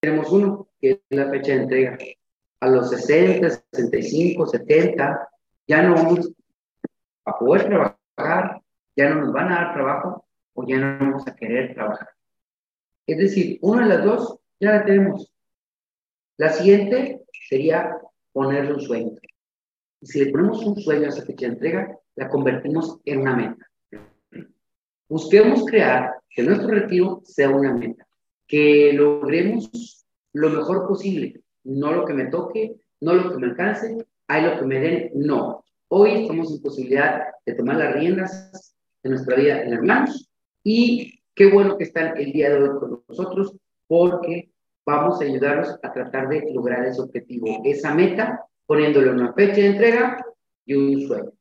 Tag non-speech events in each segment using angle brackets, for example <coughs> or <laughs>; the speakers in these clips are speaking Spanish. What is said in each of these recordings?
tenemos uno, que es la fecha de entrega. A los 60, 65, 70, ya no vamos a poder trabajar, ya no nos van a dar trabajo o ya no vamos a querer trabajar. Es decir, una de las dos ya la tenemos. La siguiente sería ponerle un sueño. Y si le ponemos un sueño a esa fecha de entrega, la convertimos en una meta. Busquemos crear que nuestro retiro sea una meta, que logremos lo mejor posible, no lo que me toque, no lo que me alcance, hay lo que me den, no. Hoy estamos en posibilidad de tomar las riendas de nuestra vida en las manos y qué bueno que están el día de hoy con nosotros porque vamos a ayudarlos a tratar de lograr ese objetivo, esa meta, poniéndole una fecha de entrega y un sueño.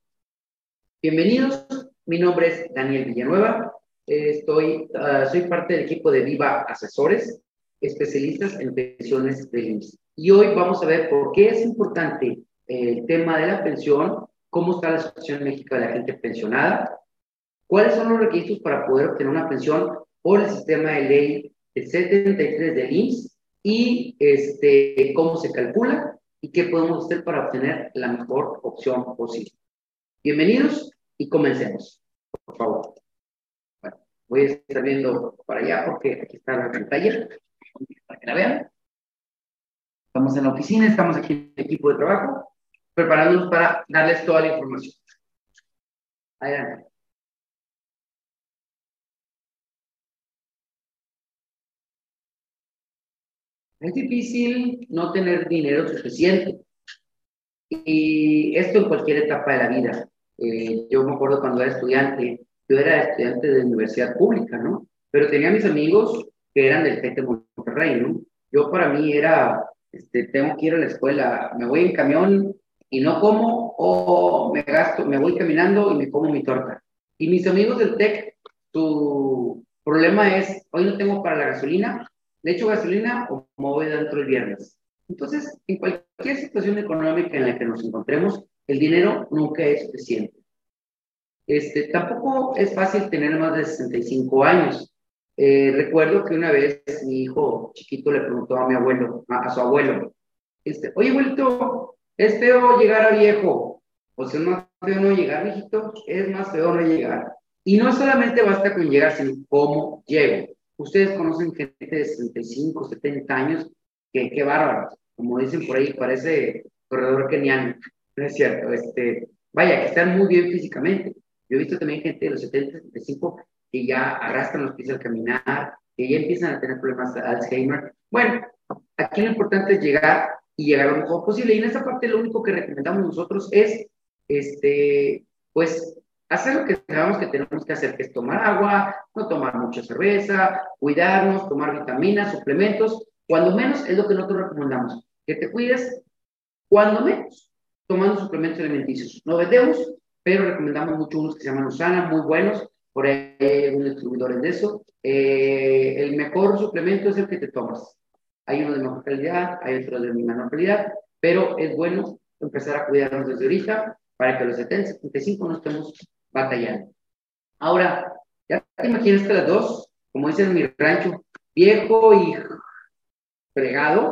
Bienvenidos, mi nombre es Daniel Villanueva, estoy, ah, soy parte del equipo de Viva Asesores, especialistas en pensiones de IMSS. Y hoy vamos a ver por qué es importante el tema de la pensión, cómo está la situación en México de la gente pensionada, cuáles son los requisitos para poder obtener una pensión por el sistema de ley del 73 del IMSS y este, cómo se calcula y qué podemos hacer para obtener la mejor opción posible. Bienvenidos y comencemos, por favor. Voy a estar viendo para allá porque aquí está la pantalla, para que la vean. Estamos en la oficina, estamos aquí en el equipo de trabajo, preparándonos para darles toda la información. Adelante. Es difícil no tener dinero suficiente. Y esto en cualquier etapa de la vida. Eh, yo me acuerdo cuando era estudiante, yo era estudiante de universidad pública, ¿no? Pero tenía mis amigos que eran del TEC de Monterrey, ¿no? Yo para mí era, este, tengo que ir a la escuela, me voy en camión y no como, o me gasto, me voy caminando y me como mi torta. Y mis amigos del TEC, su problema es, hoy no tengo para la gasolina, le echo gasolina o me voy dentro el viernes. Entonces, en cualquier situación económica en la que nos encontremos, el dinero nunca es suficiente. Este, tampoco es fácil tener más de 65 años. Eh, recuerdo que una vez mi hijo chiquito le preguntó a mi abuelo, a, su abuelo, este, oye, abuelito, ¿es feo llegar a viejo? O sea, es más feo no llegar, viejito, es más feo no llegar. Y no solamente basta con llegar, sino cómo llego. Ustedes conocen gente de 65, 70 años, que qué bárbaro. Como dicen por ahí, parece corredor keniano. <laughs> No es cierto. Este, vaya, que están muy bien físicamente. Yo he visto también gente de los 70, 75 que ya arrastran los pies al caminar, que ya empiezan a tener problemas de Alzheimer. Bueno, aquí lo importante es llegar y llegar lo mejor posible. Y en esa parte lo único que recomendamos nosotros es, este, pues, hacer lo que sabemos que tenemos que hacer, que es tomar agua, no tomar mucha cerveza, cuidarnos, tomar vitaminas, suplementos. Cuando menos es lo que nosotros recomendamos, que te cuides cuando menos, tomando suplementos alimenticios. No vendemos, pero recomendamos mucho unos que se llaman Usana, muy buenos, por ahí hay algunos distribuidores de eso. Eh, el mejor suplemento es el que te tomas. Hay uno de mejor calidad, hay otro de menor calidad, pero es bueno empezar a cuidarnos desde ahorita para que a los 70, 75 no estemos batallando. Ahora, ya te imaginas que las dos, como dicen en mi rancho, viejo y fregado,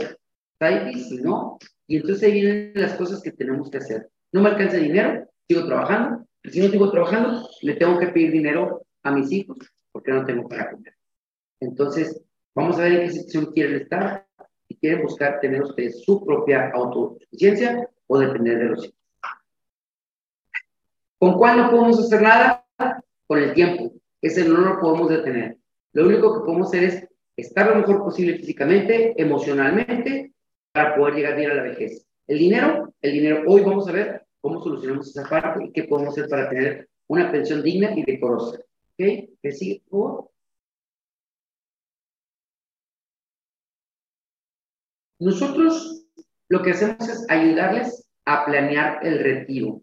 está difícil, ¿no? Y entonces ahí vienen las cosas que tenemos que hacer. No me alcanza dinero, sigo trabajando. Si no sigo trabajando, le tengo que pedir dinero a mis hijos porque no tengo para comer. Entonces, vamos a ver en qué situación quieren estar y quieren buscar tener ustedes su propia autosuficiencia o depender de los hijos. ¿Con cuál no podemos hacer nada? Con el tiempo. Ese no lo podemos detener. Lo único que podemos hacer es estar lo mejor posible físicamente, emocionalmente, para poder llegar bien a la vejez. El dinero, el dinero, hoy vamos a ver cómo solucionamos esa parte y qué podemos hacer para tener una pensión digna y decorosa. ¿Ok? ¿Qué sigue, Nosotros lo que hacemos es ayudarles a planear el retiro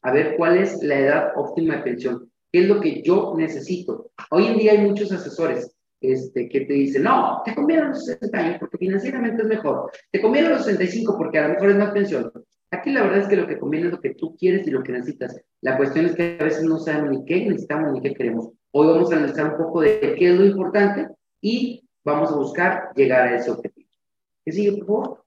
a ver cuál es la edad óptima de pensión, qué es lo que yo necesito. Hoy en día hay muchos asesores este, que te dicen, no, te conviene a los 60 años porque financieramente es mejor, te conviene a los 65 porque a lo mejor es más pensión. Aquí la verdad es que lo que conviene es lo que tú quieres y lo que necesitas. La cuestión es que a veces no sabemos ni qué necesitamos ni qué queremos. Hoy vamos a analizar un poco de qué es lo importante y vamos a buscar llegar a ese objetivo. ¿Qué sigue, por favor?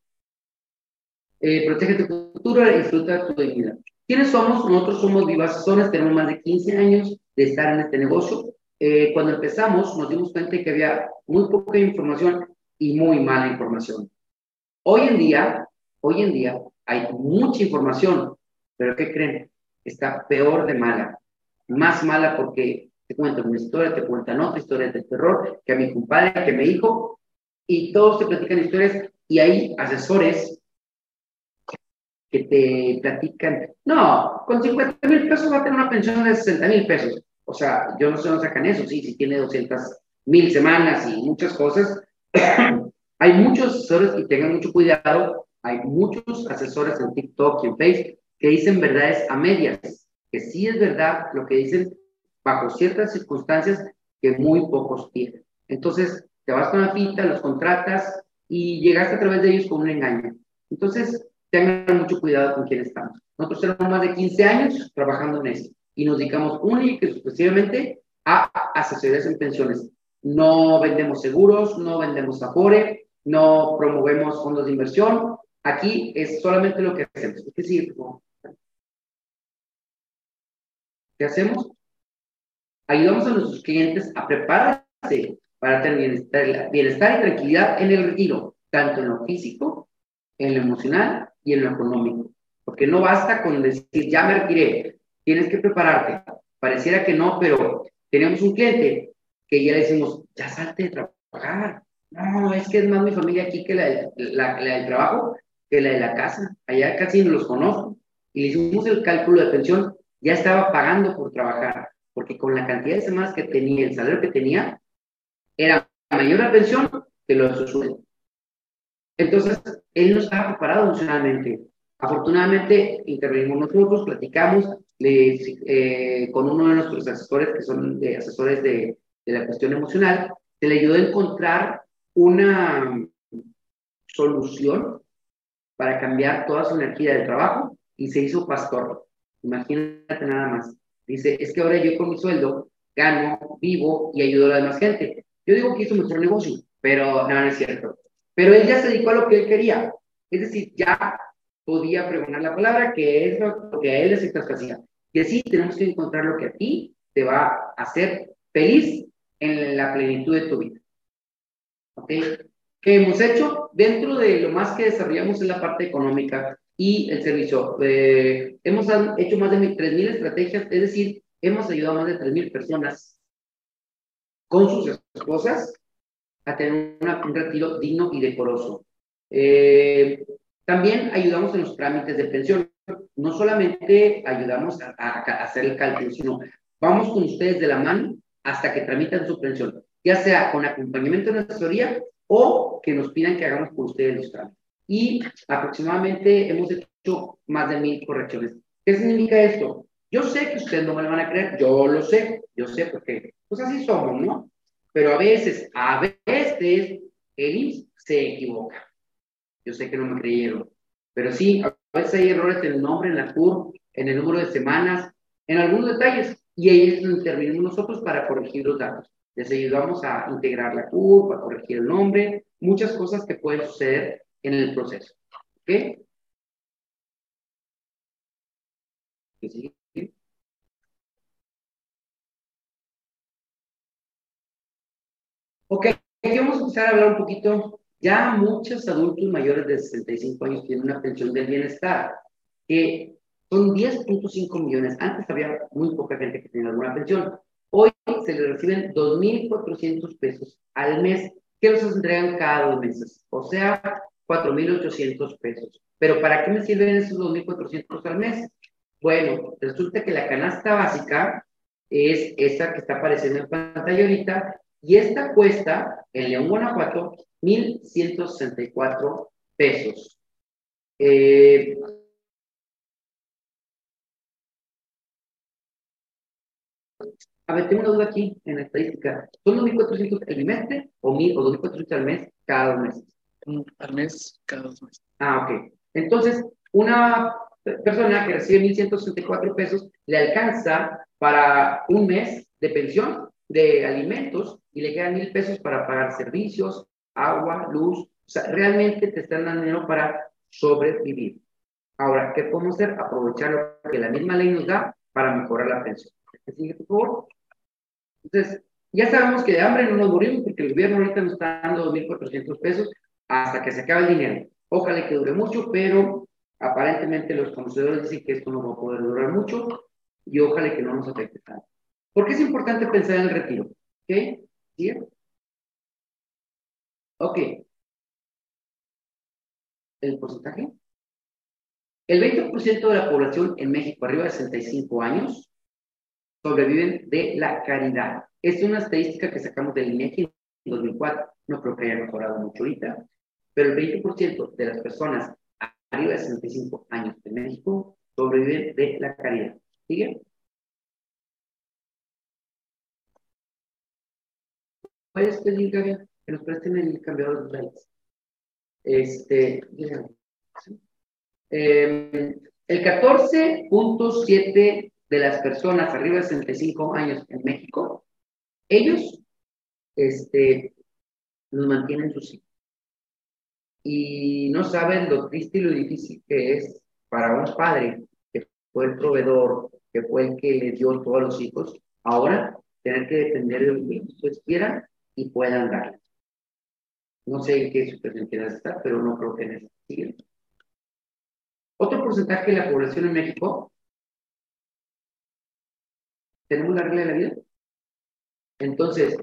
Eh, protege tu cultura y disfruta tu dignidad. ¿Quiénes somos? Nosotros somos Vivas Zonas, tenemos más de 15 años de estar en este negocio. Eh, cuando empezamos nos dimos cuenta de que había muy poca información y muy mala información. Hoy en día, hoy en día hay mucha información, pero ¿qué creen? Está peor de mala. Más mala porque te cuentan una historia, te cuentan otra historia de terror, que a mi compadre, que a mi hijo, y todos te platican historias y hay asesores que te platican, no, con 50 mil pesos va a tener una pensión de 60 mil pesos. O sea, yo no sé dónde sacan eso, sí, si tiene 200 mil semanas y muchas cosas. <coughs> hay muchos asesores y tengan mucho cuidado. Hay muchos asesores en TikTok y en Facebook que dicen verdades a medias, que sí es verdad lo que dicen bajo ciertas circunstancias que muy pocos tienen. Entonces, te vas con la pinta, los contratas y llegaste a través de ellos con un engaño. Entonces, tengan mucho cuidado con quién estamos. Nosotros tenemos más de 15 años trabajando en esto y nos dedicamos única y exclusivamente a asesorías en pensiones. No vendemos seguros, no vendemos Afore, no promovemos fondos de inversión. Aquí es solamente lo que hacemos. ¿Qué sigue? ¿Qué hacemos? Ayudamos a nuestros clientes a prepararse para tener bienestar, bienestar y tranquilidad en el retiro, tanto en lo físico, en lo emocional y en lo económico. Porque no basta con decir, ya me retiré, tienes que prepararte. Pareciera que no, pero tenemos un cliente que ya le decimos, ya salte de trabajar. No, es que es más mi familia aquí que la, la, la del trabajo, que la de la casa. Allá casi no los conozco. Y le hicimos el cálculo de pensión, ya estaba pagando por trabajar, porque con la cantidad de semanas que tenía, el salario que tenía, era mayor la pensión que lo de su sueldo. Entonces, él no estaba preparado emocionalmente. Afortunadamente, intervenimos nosotros, platicamos eh, con uno de nuestros asesores, que son de, asesores de, de la cuestión emocional, se le ayudó a encontrar una solución para cambiar toda su energía de trabajo y se hizo pastor. Imagínate nada más. Dice, es que ahora yo con mi sueldo gano, vivo y ayudo a la demás gente. Yo digo que hizo mejor negocio, pero no, es cierto. Pero él ya se dedicó a lo que él quería. Es decir, ya podía pregonar la palabra, que es lo que a él le satisfacía. Y así tenemos que encontrar lo que a ti te va a hacer feliz en la plenitud de tu vida. ¿Ok? ¿Qué hemos hecho? Dentro de lo más que desarrollamos en la parte económica y el servicio. Eh, hemos hecho más de 3.000 estrategias, es decir, hemos ayudado a más de 3.000 personas con sus esposas a tener un retiro digno y decoroso. Eh, también ayudamos en los trámites de pensión. No solamente ayudamos a, hacer el cálculo, sino vamos con ustedes de la mano hasta que tramitan su pensión, ya sea con acompañamiento de asesoría o que nos pidan que hagamos por ustedes los trámites. Y aproximadamente hemos hecho más de mil correcciones. ¿Qué significa esto? Yo sé que ustedes no me lo van a creer, yo lo sé, yo sé porque, pues así somos, ¿no? Pero a veces, a veces, el IMSS se equivoca. Yo sé que no me creyeron, pero sí, a veces hay errores en el nombre, en la CUR, en el número de semanas, en algunos detalles, y ahí intervenimos nosotros para corregir los datos. Les ayudamos a integrar la CUR, a corregir el nombre, muchas cosas que pueden suceder en el proceso. ¿Ok? ¿Qué sigue? Ok, aquí vamos a empezar a hablar un poquito. Ya muchos adultos mayores de 65 años tienen una pensión del bienestar, que son 10.5 millones. Antes había muy poca gente que tenía alguna pensión. Hoy se les reciben 2.400 pesos al mes que los entregan cada dos meses, o sea, 4.800 pesos. Pero ¿para qué me sirven esos 2.400 al mes? Bueno, resulta que la canasta básica es esa que está apareciendo en pantalla ahorita y esta cuesta en León, Guanajuato, 1.164 pesos. Eh, a ver, tengo una duda aquí en la estadística. ¿Son 2.400 el trimestre o, o 2.400 al mes cada dos meses? Mm, al mes cada dos meses. Ah, ok. Entonces, una persona que recibe 1.164 pesos le alcanza para un mes de pensión, de alimentos, y le quedan mil pesos para pagar servicios, agua, luz. O sea, realmente te están dando dinero para sobrevivir. Ahora, ¿qué podemos hacer? Aprovechar lo que la misma ley nos da para mejorar la pensión. ¿Sigue, por favor? Entonces, ya sabemos que de hambre no nos morimos porque el gobierno ahorita nos está dando 2.400 pesos hasta que se acabe el dinero. Ojalá que dure mucho, pero aparentemente los conocedores dicen que esto no va a poder durar mucho y ojalá que no nos afecte tanto. ¿Por qué es importante pensar en el retiro? ¿Ok? ¿Sí? Ok. ¿El porcentaje? El 20% de la población en México arriba de 65 años sobreviven de la caridad. Es una estadística que sacamos del INEGI en 2004. No creo que haya mejorado mucho ahorita, pero el 20% de las personas arriba de 65 años en México sobreviven de la caridad. ¿Sigue? ¿Puedes pedir, que nos presten el cambiador de likes? Este, eh, el 14.7 de las personas arriba de 65 años en México, ellos este, nos mantienen sus hijos. Y no saben lo triste y lo difícil que es para un padre que fue el proveedor, que fue el que le dio todos los hijos, ahora tener que depender de hijos que quieran y puedan darles. No sé en qué situación quieras estar, pero no creo que necesite. Otro porcentaje de la población en México, tenemos la regla de la vida. Entonces,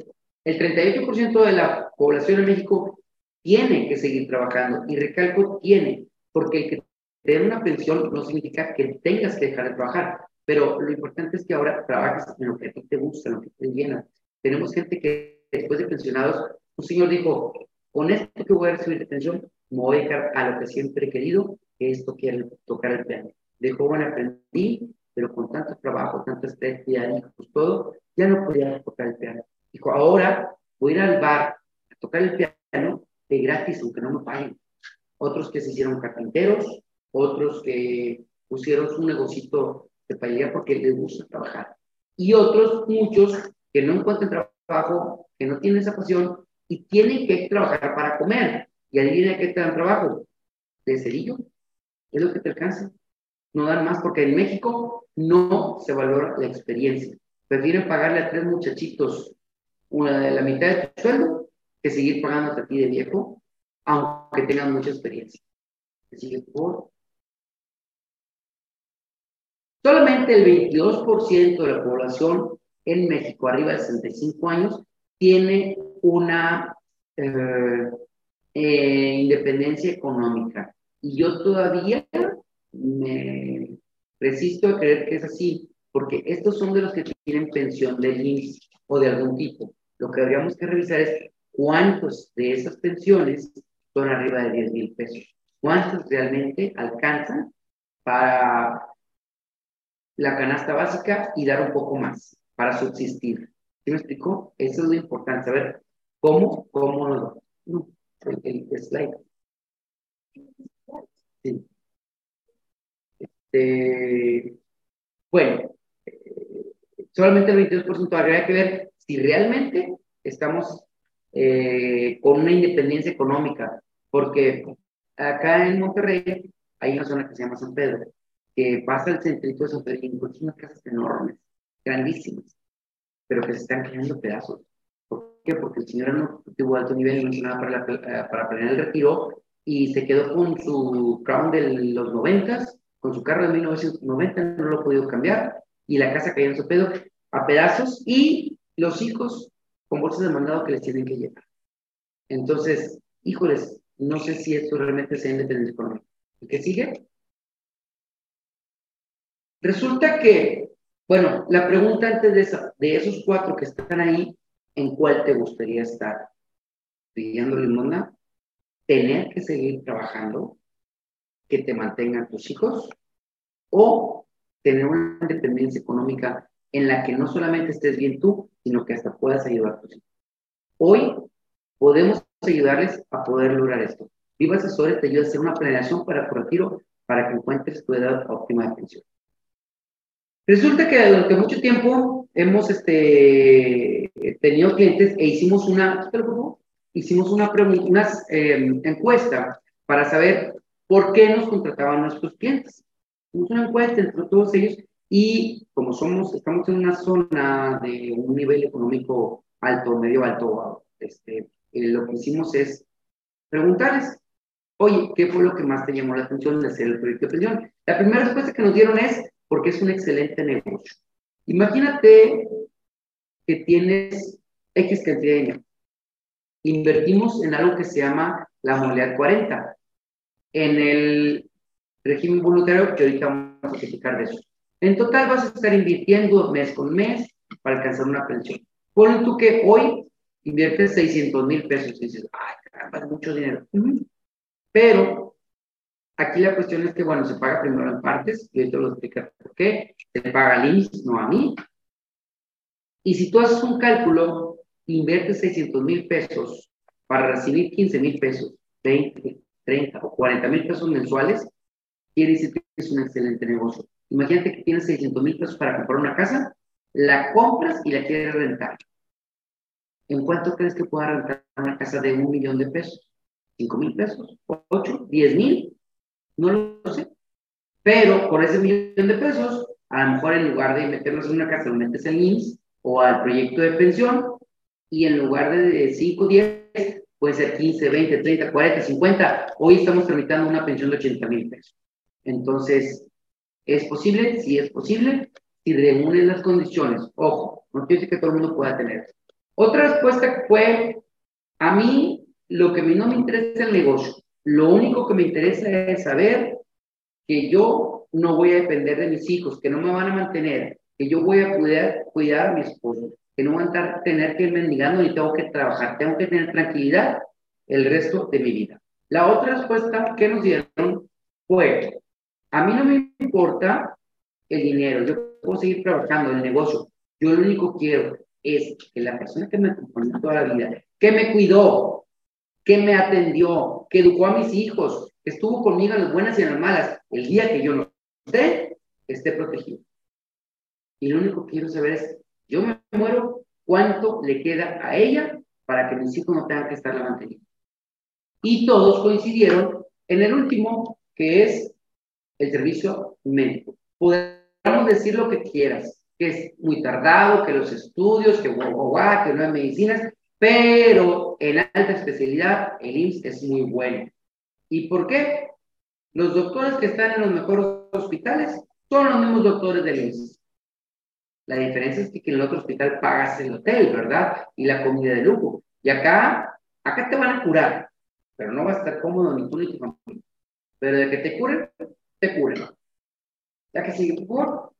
el 38% de la población en México tiene que seguir trabajando, y recalco, tiene, porque el que te den una pensión no significa que tengas que dejar de trabajar, pero lo importante es que ahora trabajes en lo que a ti te gusta, en lo que te llena. Tenemos gente que después de pensionados, un señor dijo, con esto que voy a recibir de pensión, me voy a dedicar a lo que siempre he querido, que es tocar el piano. De joven aprendí, pero con tanto trabajo, tanto estrés, hijos, todo, ya no podía tocar el piano. Dijo, ahora voy a ir al bar a tocar el piano de gratis, aunque no me paguen. Otros que se hicieron carpinteros, otros que pusieron su negocito de paella porque les gusta trabajar. Y otros, muchos, que no encuentran trabajo, que no tienen esa pasión y tienen que trabajar para comer. Y adivina qué te dan trabajo. De cerillo. Es lo que te alcanza. No dan más porque en México no se valora la experiencia. Prefieren pagarle a tres muchachitos una de la mitad de tu sueldo que seguir pagando a ti de viejo, aunque tengan mucha experiencia. Por. Solamente el 22% de la población en México arriba de 65 años tiene una eh, eh, independencia económica. Y yo todavía me resisto a creer que es así, porque estos son de los que tienen pensión de IMSS o de algún tipo. Lo que habríamos que revisar es cuántos de esas pensiones son arriba de 10 mil pesos. ¿Cuántos realmente alcanzan para la canasta básica y dar un poco más para subsistir? ¿Sí me explico? Eso es lo importante, saber cómo, cómo no, no el, el slide. Sí. Este, bueno, eh, solamente el 22% habría que ver si realmente estamos eh, con una independencia económica, porque acá en Monterrey hay una zona que se llama San Pedro, que pasa el centrito de San Pedro y encuentras unas casas enormes, grandísimas, pero que se están cayendo pedazos. ¿Por qué? Porque el señor no tuvo alto nivel y no nada para, eh, para planear el retiro y se quedó con su Crown de los noventas, con su carro de 1990, no lo ha podido cambiar y la casa cayó en su pedo a pedazos y los hijos con bolsas de mandado que les tienen que llevar. Entonces, híjoles, no sé si esto realmente sea independencia económica. ¿Y qué sigue? Resulta que, bueno, la pregunta antes de, esa, de esos cuatro que están ahí, ¿en cuál te gustaría estar? ¿Pidiendo limona? ¿Tener que seguir trabajando? ¿Que te mantengan tus hijos? ¿O tener una independencia económica en la que no solamente estés bien tú, sino que hasta puedas ayudar a tus hijos? Hoy podemos ayudarles a poder lograr esto. Viva Asesores te ayuda a hacer una planeación para tu retiro para que encuentres tu edad óptima de pensión. Resulta que durante mucho tiempo hemos este, tenido clientes e hicimos una, hicimos una, una em, encuesta para saber por qué nos contrataban nuestros clientes. Hicimos una encuesta entre todos ellos y como somos, estamos en una zona de un nivel económico alto, medio alto, este, eh, lo que hicimos es preguntarles, oye, ¿qué fue lo que más te llamó la atención de hacer el proyecto de pensión? La primera respuesta que nos dieron es, porque es un excelente negocio. Imagínate que tienes X cantidad de dinero. Invertimos en algo que se llama la modalidad 40. En el régimen voluntario, que ahorita vamos a explicar de eso. En total vas a estar invirtiendo mes con mes para alcanzar una pensión. Pon tú que hoy inviertes 600 mil pesos y dices, ay, caramba, es mucho dinero. Pero aquí la cuestión es que, bueno, se paga primero en partes, y esto lo explicar por qué. Se paga al IMSS, no a mí. Y si tú haces un cálculo, inviertes 600 mil pesos para recibir 15 mil pesos, 20, 30 o 40 mil pesos mensuales, quiere decir que es un excelente negocio. Imagínate que tienes 600 mil pesos para comprar una casa, la compras y la quieres rentar. ¿En cuánto crees que pueda rentar una casa de un millón de pesos? ¿Cinco mil pesos? ¿Ocho? ¿Diez mil? No lo sé. Pero con ese millón de pesos, a lo mejor en lugar de meterlos en una casa, lo metes en IMSS o al proyecto de pensión y en lugar de 5, 10, puede ser 15, 20, 30, 40, 50. Hoy estamos tramitando una pensión de 80 mil pesos. Entonces, ¿es posible? Sí es posible. Si reúnen las condiciones, ojo, no quiere decir que todo el mundo pueda tener. Otra respuesta fue, a mí lo que no me interesa es el negocio. Lo único que me interesa es saber que yo no voy a depender de mis hijos, que no me van a mantener, que yo voy a poder cuidar a mi esposo, que no voy a tener que ir mendigando ni tengo que trabajar, tengo que tener tranquilidad el resto de mi vida. La otra respuesta que nos dieron fue, a mí no me importa el dinero, yo puedo seguir trabajando el negocio, yo lo único que quiero es que la persona que me acompañó toda la vida, que me cuidó, que me atendió, que educó a mis hijos, que estuvo conmigo en las buenas y en las malas, el día que yo no esté, esté protegido. Y lo único que quiero saber es, yo me muero, ¿cuánto le queda a ella para que mis hijos no tengan que estar la manteniendo? Y todos coincidieron en el último, que es el servicio médico. Podemos decir lo que quieras, que es muy tardado, que los estudios, que guau, que no hay medicinas, pero en alta especialidad el IMSS es muy bueno. ¿Y por qué? Los doctores que están en los mejores hospitales son los mismos doctores del IMSS. La diferencia es que en el otro hospital pagas el hotel, ¿verdad? Y la comida de lujo. Y acá, acá te van a curar, pero no va a estar cómodo ni tú ni tu familia. Pero de que te curen, te curen. Ya que sigue, por favor.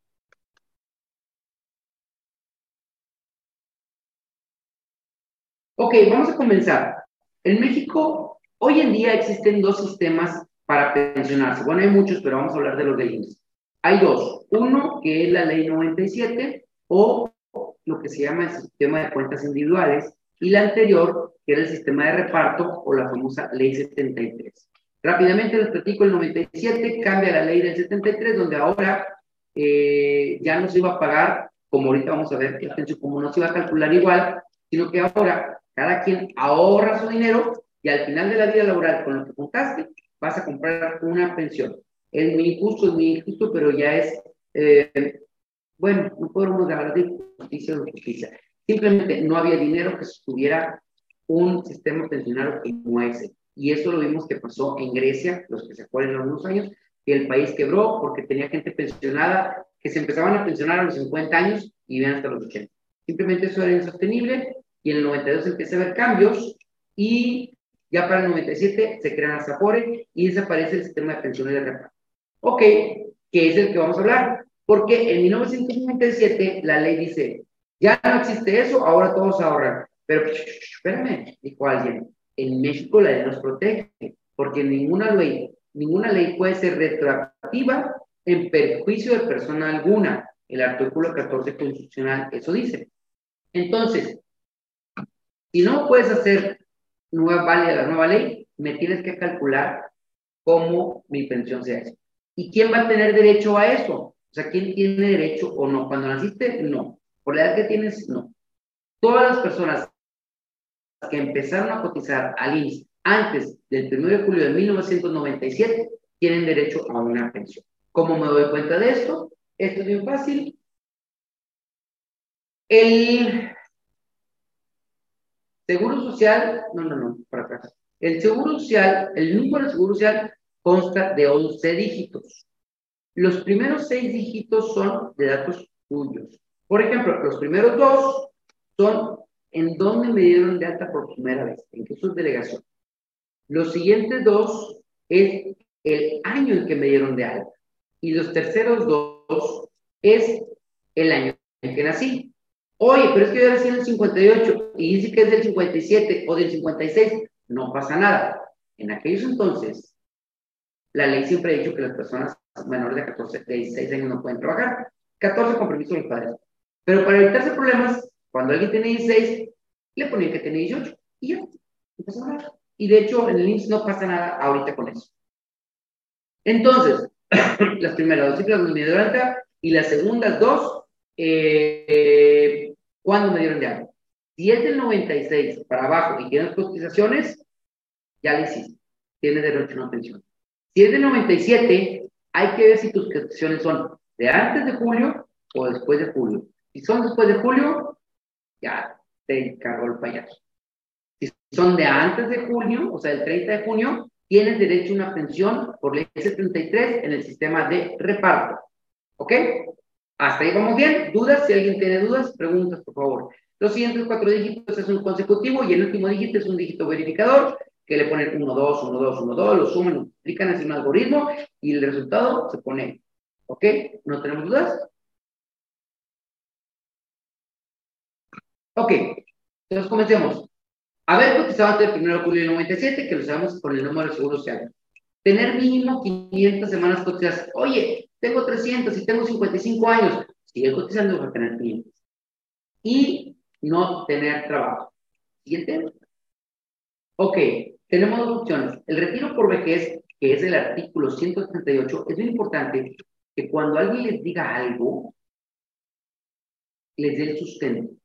Ok, vamos a comenzar. En México, hoy en día existen dos sistemas para pensionarse. Bueno, hay muchos, pero vamos a hablar de los de IMSS. Hay dos. Uno, que es la ley 97, o lo que se llama el sistema de cuentas individuales, y la anterior, que era el sistema de reparto, o la famosa ley 73. Rápidamente les platico, el 97 cambia la ley del 73, donde ahora eh, ya no se iba a pagar, como ahorita vamos a ver, como no se iba a calcular igual, sino que ahora cada quien ahorra su dinero y al final de la vida laboral, con lo que juntaste, vas a comprar una pensión. Es muy injusto, es muy injusto, pero ya es, eh, bueno, no podemos hablar de justicia o justicia. Simplemente no había dinero que estuviera un sistema pensionario como ese. Y eso lo vimos que pasó en Grecia, los que se acuerdan algunos años, que el país quebró porque tenía gente pensionada que se empezaban a pensionar a los 50 años y vivían hasta los 80. Simplemente eso era insostenible y en el 92 empieza a haber cambios y ya para el 97 se crean las AFORE y desaparece el sistema de pensiones de reparto. Ok, que es el que vamos a hablar, porque en 1997 la ley dice, ya no existe eso, ahora todos ahorran. Pero espérame, dijo alguien, en México la ley nos protege, porque ninguna ley, ninguna ley puede ser retroactiva en perjuicio de persona alguna. El artículo 14 constitucional eso dice. Entonces, si no puedes hacer nueva válida la nueva ley, me tienes que calcular cómo mi pensión sea eso. ¿Y quién va a tener derecho a eso? O sea, ¿quién tiene derecho o no? Cuando naciste, no. Por la edad que tienes, no. todas las personas que empezaron a cotizar al IMSS antes del 1 de julio de 1997 tienen derecho a una pensión. ¿Cómo me doy cuenta de esto? Esto es bien fácil. El seguro social, no, no, no, para atrás. El seguro social, el número de seguro social consta de 11 dígitos. Los primeros 6 dígitos son de datos tuyos. Por ejemplo, los primeros dos son en dónde me dieron de alta por primera vez, en qué subdelegación. Los siguientes dos es el año en que me dieron de alta. Y los terceros dos es el año en que nací. Oye, pero es que yo nací en el 58 y dice que es del 57 o del 56. No pasa nada. En aquellos entonces, la ley siempre ha dicho que las personas menores de 14, de 16 años no pueden trabajar. 14 con permiso de los padres. Pero para evitarse problemas, cuando alguien tiene 16, le ponen que tiene 18 y ya, nada. Y de hecho, en el IMSS no pasa nada ahorita con eso. Entonces, <clears throat> las primeras dos cifras me dieron alta y las segundas dos, eh, ¿cuándo me dieron de alta? Si es del 96 para abajo y tienes cotizaciones, ya le hiciste. Tienes derecho a una pensión. Si es del 97, hay que ver si tus cotizaciones son de antes de julio o después de julio. Si son después de julio, ya te encargó el payaso. Si son de antes de junio, o sea, el 30 de junio, tienes derecho a una pensión por ley 73 en el sistema de reparto. ¿Ok? Hasta ahí vamos bien. ¿Dudas? Si alguien tiene dudas, preguntas, por favor. Los siguientes cuatro dígitos es un consecutivo y el último dígito es un dígito verificador que le ponen 1, 2, 1, 2, 1, 2, lo suman, multiplican, hacen un algoritmo y el resultado se pone. ¿Ok? ¿No tenemos dudas? Ok, entonces comencemos. Haber cotizado antes del 1 de julio de 97, que lo sabemos con el número de seguro social. Tener mínimo 500 semanas cotizadas. Oye, tengo 300 y tengo 55 años. Sigue cotizando para tener 500. Y no tener trabajo. Siguiente. Ok, tenemos dos opciones. El retiro por vejez, que es el artículo 138, es muy importante que cuando alguien les diga algo, les dé el sustento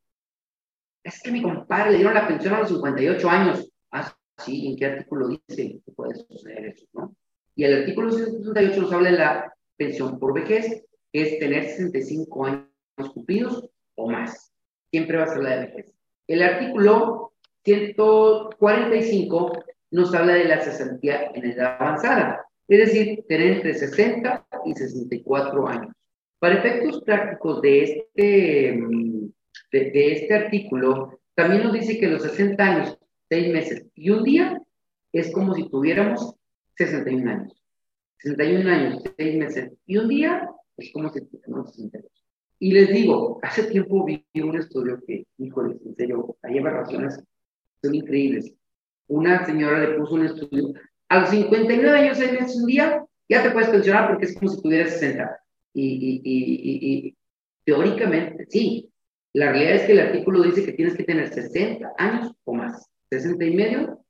es que mi compadre le dieron la pensión a los 58 años. Ah, sí, ¿en qué artículo dice que puede suceder eso, no? Y el artículo 168 nos habla de la pensión por vejez, que es tener 65 años cumplidos o más. Siempre va a ser la de vejez. El artículo 145 nos habla de la cesantía en edad avanzada, es decir, tener entre 60 y 64 años. Para efectos prácticos de este mm, de, este artículo también nos dice que los 60 años, 6 meses y un día es como si tuviéramos 61 años. 61 años, 6 meses y un día es como si tuviéramos 62. Y les digo, hace tiempo vi un estudio que, híjole, en serio, hay aberraciones, son increíbles. Una señora le puso un estudio, a los 59 años, 6 meses, un día, ya te puedes pensionar porque es como si tuvieras 60. Y, teóricamente, sí, la realidad es que el artículo dice que tienes que tener 60 años o más. 60 y medio,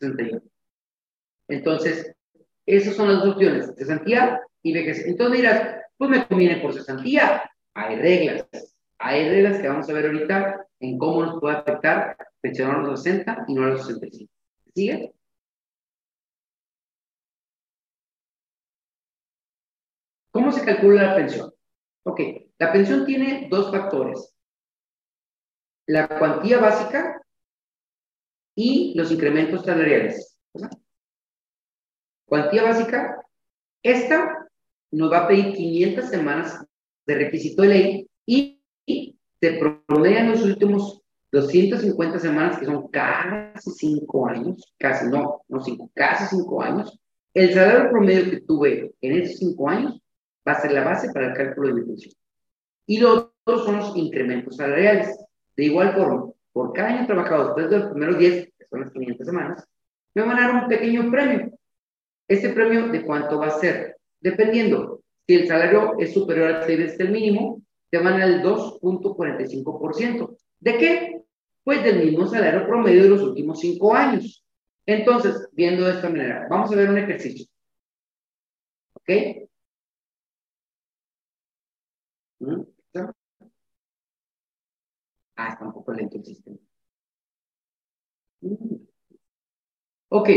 61. Entonces, esas son las dos opciones, cesantía y vejez. Entonces dirás, pues me conviene por cesantía. Hay reglas. Hay reglas que vamos a ver ahorita en cómo nos puede afectar pensionar a los 60 y no a los 65. ¿Sigue? ¿Cómo se calcula la pensión? Ok, la pensión tiene dos factores la cuantía básica y los incrementos salariales. Cuantía básica, esta nos va a pedir 500 semanas de requisito de ley y se promedia en los últimos 250 semanas, que son casi 5 años, casi no, no 5, casi 5 años. El salario promedio que tuve en esos 5 años va a ser la base para el cálculo de mi pensión. Y los otros son los incrementos salariales. De igual forma, por cada año trabajado después de los primeros 10, que son las 500 semanas, me van a dar un pequeño premio. ¿Este premio de cuánto va a ser? Dependiendo, si el salario es superior al 6 veces el mínimo, te van a el 2.45%. ¿De qué? Pues del mismo salario promedio de los últimos 5 años. Entonces, viendo de esta manera, vamos a ver un ejercicio. ¿Ok? ¿Mm? Ah, está un poco lento el sistema. Mm. Ok.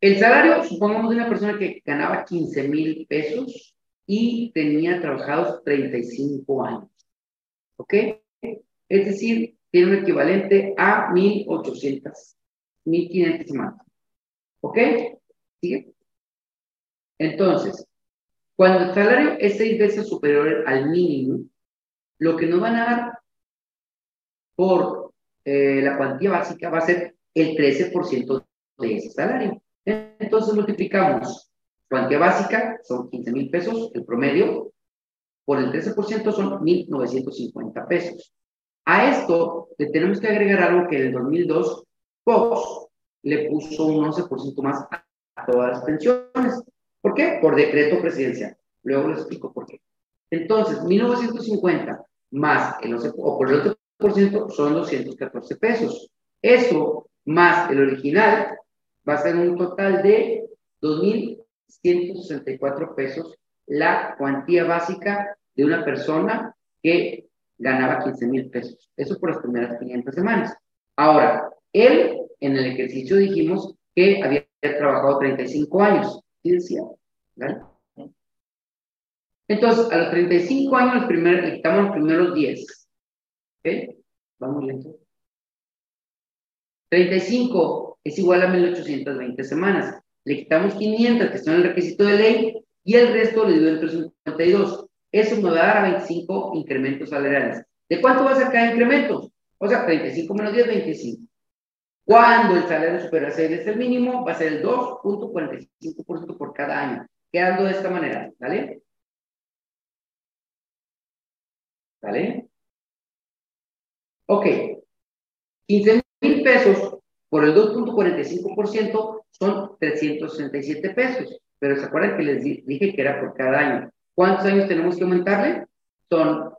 El salario, supongamos de una persona que ganaba 15 mil pesos y tenía trabajados 35 años. ¿Ok? Es decir, tiene un equivalente a 1.800, 1.500 semanas. ¿Ok? ¿Sigue? Entonces, cuando el salario es seis veces superior al mínimo, lo que nos van a dar por eh, la cuantía básica va a ser el 13% de ese salario. Entonces multiplicamos cuantía básica, son 15 mil pesos, el promedio, por el 13% son 1.950 pesos. A esto le tenemos que agregar algo que en el 2002 Fox le puso un 11% más a todas las pensiones. ¿Por qué? Por decreto presidencial. Luego les explico por qué. Entonces, 1950 más el 11, o por el 11% son 214 pesos. Eso más el original va a ser un total de 2.164 pesos la cuantía básica de una persona que ganaba 15 mil pesos. Eso por las primeras 500 semanas. Ahora, él en el ejercicio dijimos que había trabajado 35 años. ¿Sí decía? ¿Vale? Entonces, a los 35 años, el primer, le quitamos los primeros 10. ¿Ok? Vamos lento. 35 es igual a 1820 semanas. Le quitamos 500, que son el requisito de ley, y el resto le dio entre 52. Eso me va a dar a 25 incrementos salariales. ¿De cuánto va a ser cada incremento? O sea, 35 menos 10, 25. Cuando el salario supera a 6 es el mínimo, va a ser el 2.45% por cada año. Quedando de esta manera, ¿vale? ¿Vale? Ok. 15 mil pesos por el 2.45% son 367 pesos. Pero ¿se acuerdan que les dije que era por cada año? ¿Cuántos años tenemos que aumentarle? Son,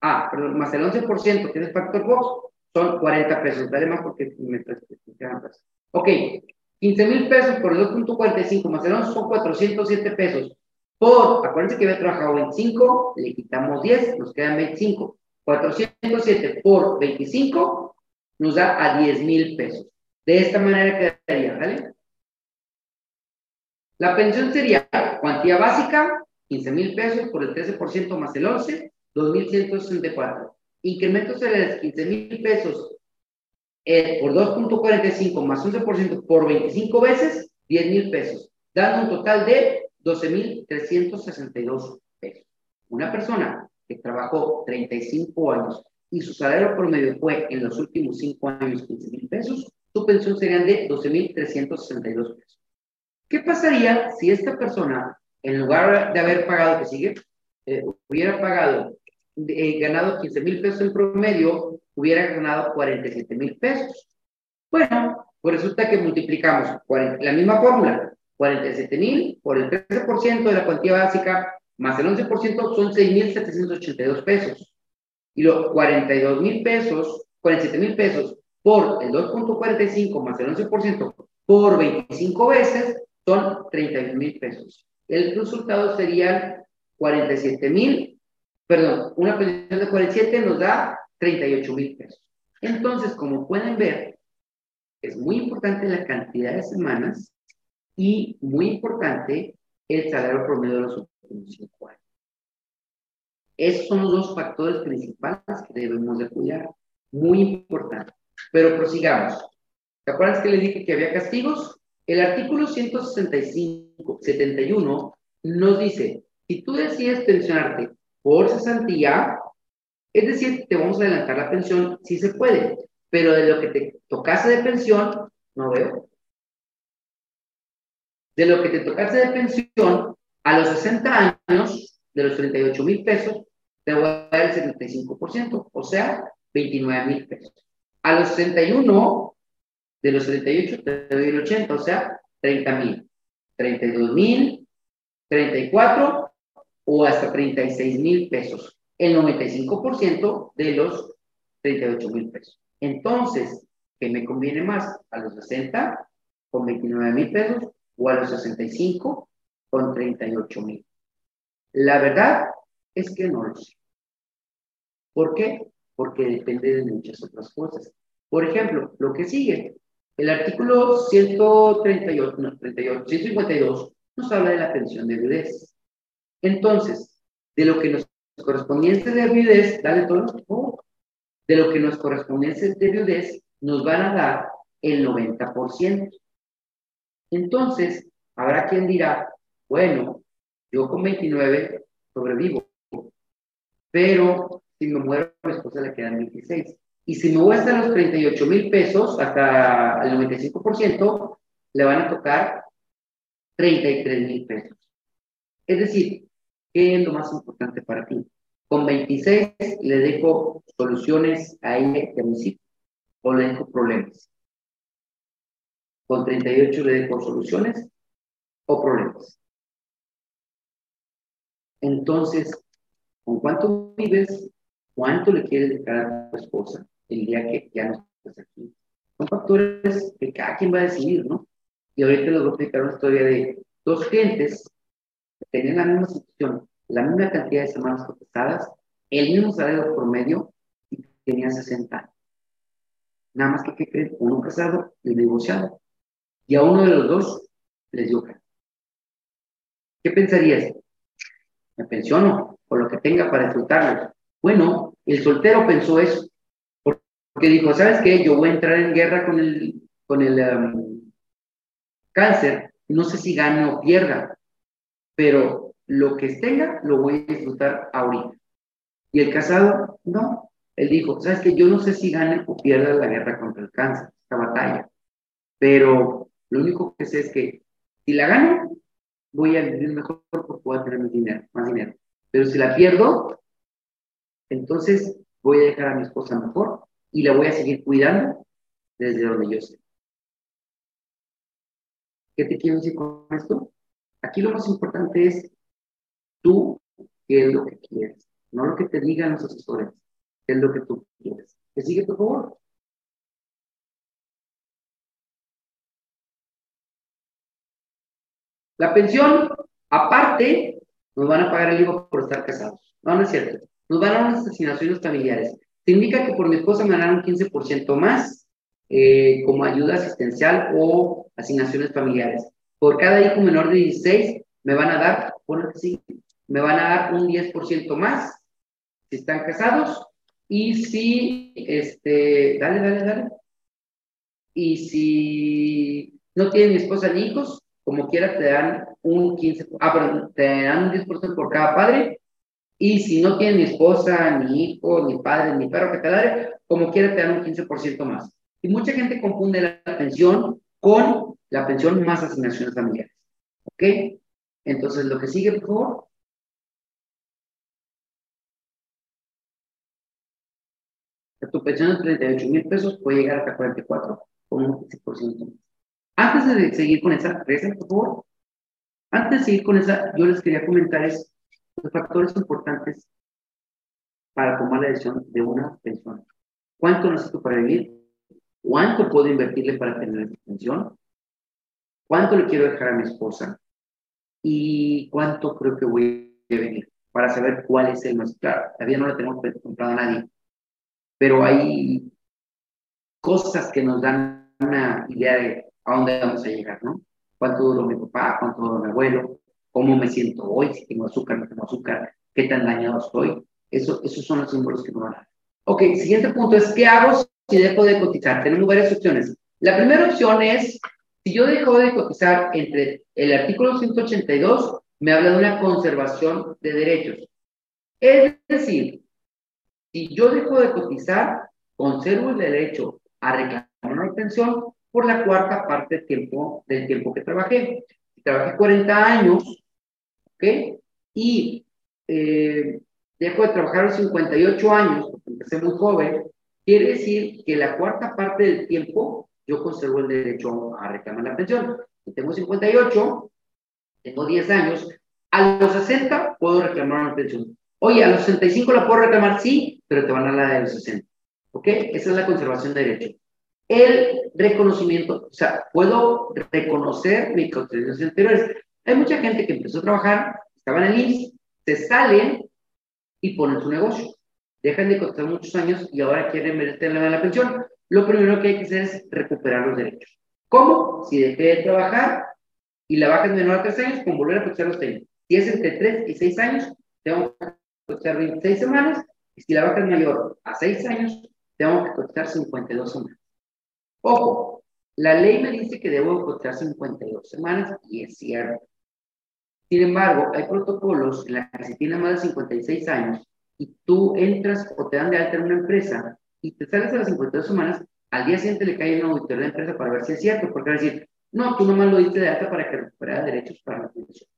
ah, perdón, más el 11%, que es el factor box, son 40 pesos. Dale más porque me Ok, 15 mil pesos por el 2.45 más el 11 son 407 pesos. Por, acuérdense que había trabajado 25, le quitamos 10, nos quedan 25. 407 por 25 nos da a 10 mil pesos. De esta manera quedaría, ¿vale? La pensión sería cuantía básica, 15 mil pesos por el 13% más el 11, 2.164. Incrementos salariales, 15 mil pesos eh, por 2.45 más 11% por 25 veces, 10 mil pesos, dando un total de 12.362 pesos. Una persona que trabajó 35 años y su salario promedio fue en los últimos 5 años 15 mil pesos, su pensión sería de 12.362 pesos. ¿Qué pasaría si esta persona, en lugar de haber pagado, que sigue, eh, hubiera pagado, eh, ganado 15 mil pesos en promedio, hubiera ganado 47 mil pesos? Bueno, pues resulta que multiplicamos la misma fórmula, 47 mil por el 13% de la cuantía básica más el 11% son 6.782 pesos. Y los 42 mil pesos, 47 mil pesos por el 2.45 más el 11% por 25 veces son 31 mil pesos. El resultado sería 47 mil, perdón, una pensión de 47 nos da 38 mil pesos. Entonces, como pueden ver, es muy importante la cantidad de semanas y muy importante el salario promedio de los últimos cinco años. Esos son los dos factores principales que debemos de cuidar. Muy importante. Pero prosigamos. ¿Te acuerdas que les dije que había castigos? El artículo 165, 71 nos dice, si tú decides pensionarte por cesantía, es decir, te vamos a adelantar la pensión, sí se puede, pero de lo que te tocase de pensión, no veo de lo que te tocase de pensión a los 60 años, de los 38 mil pesos, te voy a dar el 75%, o sea, 29 mil pesos. A los 61, de los 38 te doy el 80, o sea, 30 mil. 32 mil, 34 o hasta 36 mil pesos. El 95% de los 38 mil pesos. Entonces, ¿qué me conviene más? A los 60 con 29 mil pesos o a los 65 con 38 mil. La verdad es que no lo sé. ¿Por qué? porque depende de muchas otras cosas. Por ejemplo, lo que sigue, el artículo 138, no, 38, 152 nos habla de la pensión de viudez. Entonces, de lo que nos correspondiente de viudez, dale todo, de lo que nos correspondiente de viudez, nos van a dar el 90%. Entonces, habrá quien dirá, bueno, yo con 29 sobrevivo, pero si me muero, a mi esposa le quedan 26. Y si me voy hasta los 38 mil pesos, hasta el 95%, le van a tocar 33 mil pesos. Es decir, ¿qué es lo más importante para ti? Con 26 le dejo soluciones a ella y a mis o le dejo problemas. Con 38 le dejo soluciones o problemas. Entonces, ¿con cuánto vives? ¿Cuánto le quieres dejar a tu esposa el día que ya no estás aquí? Son factores que cada quien va a decidir, ¿no? Y ahorita les voy a explicar una historia de dos clientes que tenían la misma situación, la misma cantidad de semanas cotizadas, el mismo salario por medio y tenían 60 años. Nada más que, ¿qué creen? Uno casado y divorciado. Y a uno de los dos les dio ¿Qué pensarías? ¿Me pensiono? O lo que tenga para disfrutarlo. Bueno, el soltero pensó eso. Porque dijo, ¿sabes qué? Yo voy a entrar en guerra con el, con el um, cáncer. No sé si gane o pierda. Pero lo que tenga, lo voy a disfrutar ahorita. Y el casado, no. Él dijo, ¿sabes qué? Yo no sé si gane o pierda la guerra contra el cáncer, esta batalla. Pero lo único que sé es que si la gano, voy a vivir mejor porque voy a tener más dinero, más dinero. Pero si la pierdo, entonces voy a dejar a mi esposa mejor y la voy a seguir cuidando desde donde yo sé. ¿Qué te quiero decir con esto? Aquí lo más importante es tú, qué es lo que quieres, no lo que te digan los asesores, qué es lo que tú quieres. ¿Te sigue, por favor? La pensión, aparte, nos van a pagar el hijo por estar casados. No, no es cierto. Nos van a dar unas asignaciones familiares. Indica que por mi esposa me dan un 15% más eh, como ayuda asistencial o asignaciones familiares. Por cada hijo menor de 16 me van a dar, bueno, sí, me van a dar un 10% más si están casados y si, este, dale, dale, dale. Y si no tienen esposa ni hijos, como quiera te dan un 15, ah, perdón, te dan un 10% por cada padre, y si no tienen ni esposa, ni hijo, ni padre, ni perro que te dare, como quiera te dan un 15% más. Y mucha gente confunde la pensión con la pensión más asignaciones familiares. ¿Ok? Entonces, lo que sigue, por favor. Tu pensión de 38 mil pesos puede llegar hasta 44 con un 15% más. Antes de seguir con esa, por favor. Antes de seguir con esa, yo les quería comentar es los factores importantes para tomar la decisión de una pensión. ¿Cuánto necesito para vivir? ¿Cuánto puedo invertirle para tener esa pensión? ¿Cuánto le quiero dejar a mi esposa? ¿Y cuánto creo que voy a venir? Para saber cuál es el más claro. Todavía no la tenemos comprado a nadie, pero hay cosas que nos dan una idea de a dónde vamos a llegar, ¿no? ¿Cuánto duró mi papá? ¿Cuánto duró mi abuelo? ¿Cómo me siento hoy? Si tengo azúcar, no tengo azúcar, ¿qué tan dañado estoy? Eso, esos son los símbolos que nos van a dar. Ok, siguiente punto es, ¿qué hago si dejo de cotizar? Tenemos varias opciones. La primera opción es, si yo dejo de cotizar entre el artículo 182, me habla de una conservación de derechos. Es decir, si yo dejo de cotizar, conservo el derecho a reclamar una pensión por la cuarta parte del tiempo, del tiempo que trabajé. Trabajé 40 años, ¿ok? Y eh, dejo de trabajar a los 58 años, porque empecé muy joven, quiere decir que la cuarta parte del tiempo yo conservo el derecho a reclamar la pensión. Si tengo 58, tengo 10 años, a los 60 puedo reclamar una pensión. Oye, a los 65 la puedo reclamar, sí, pero te van a la de los 60. ¿Ok? Esa es la conservación de derecho el reconocimiento, o sea, puedo reconocer mis contribuciones anteriores. Hay mucha gente que empezó a trabajar, estaba en el IMSS, se salen y ponen su negocio. dejan de cotizar muchos años y ahora quieren meter la, la pensión, lo primero que hay que hacer es recuperar los derechos. ¿Cómo? Si dejé de trabajar y la baja es menor a tres años, con volver a cotizar los años. Si es entre tres y seis años, tengo que cotizar 26 semanas, y si la baja es mayor a seis años, tengo que cotizar 52 semanas. Ojo, la ley me dice que debo cotizar 52 semanas, y es cierto. Sin embargo, hay protocolos en los que si tienes más de 56 años y tú entras o te dan de alta en una empresa y te sales a las 52 semanas, al día siguiente le cae un auditor de la empresa para ver si es cierto, porque va a decir, no, tú nomás lo diste de alta para que recuperara derechos para la pensión.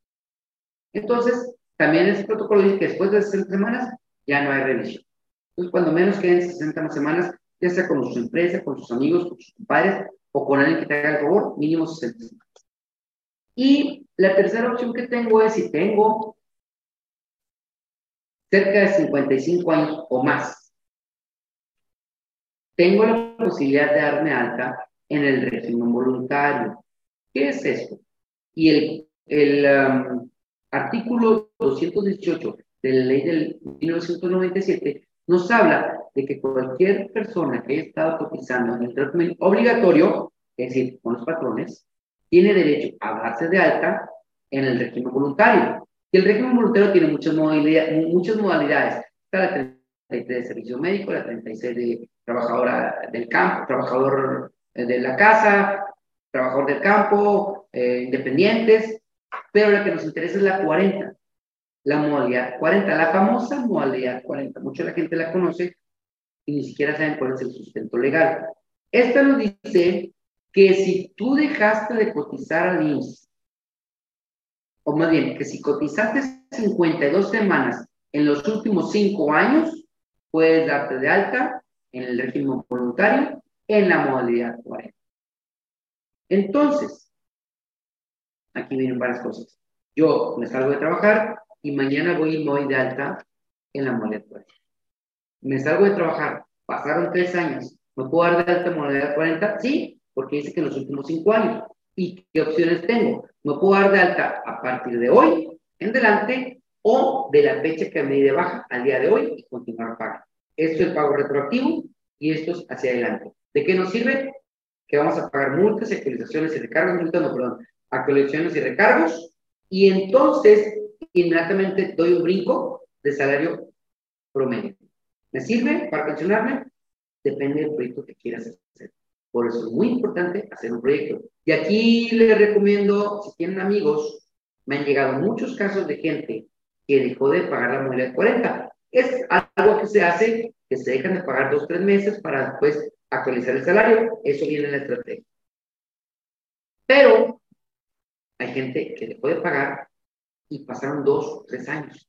Entonces, también ese protocolo dice que después de 60 semanas ya no hay revisión. Entonces, cuando menos queden 60 semanas, ya sea con su empresa, con sus amigos, con sus padres o con alguien que te haga el favor, mínimo 60 semanas. Y la tercera opción que tengo es si tengo cerca de 55 años o más, tengo la posibilidad de darme alta en el régimen voluntario. ¿Qué es esto? Y el, el um, artículo 218 de la ley del 1997 nos habla de que cualquier persona que haya estado cotizando en el régimen obligatorio, es decir, con los patrones, tiene derecho a darse de alta en el régimen voluntario. Y el régimen voluntario tiene muchas modalidades. Muchas modalidades. Está la 33 de servicio médico, la 36 de trabajadora del campo, trabajador eh, de la casa, trabajador del campo, eh, independientes, pero la que nos interesa es la 40, la modalidad 40, la famosa modalidad 40. Mucha la gente la conoce y ni siquiera saben cuál es el sustento legal. Esta nos dice que si tú dejaste de cotizar al IMSS, o más bien, que si cotizaste 52 semanas en los últimos 5 años, puedes darte de alta en el régimen voluntario en la modalidad 40. Entonces, aquí vienen varias cosas. Yo me salgo de trabajar y mañana voy y me voy de alta en la modalidad 40. Me salgo de trabajar, pasaron tres años, ¿me puedo dar de alta en modalidad 40? Sí, porque dice que en los últimos cinco años. ¿Y qué opciones tengo? Me puedo dar de alta a partir de hoy en delante o de la fecha que me di de baja al día de hoy y continuar pagando. Esto es el pago retroactivo y esto es hacia adelante. ¿De qué nos sirve? Que vamos a pagar multas, actualizaciones y recargos, multas, no, perdón, actualizaciones y recargos, y entonces inmediatamente doy un brinco de salario promedio. ¿Me sirve para pensionarme? Depende del proyecto que quieras hacer. Por eso es muy importante hacer un proyecto. Y aquí les recomiendo, si tienen amigos, me han llegado muchos casos de gente que dejó de pagar la modalidad 40. Es algo que se hace, que se dejan de pagar dos, tres meses para después actualizar el salario. Eso viene en la estrategia. Pero hay gente que dejó de pagar y pasaron dos, tres años.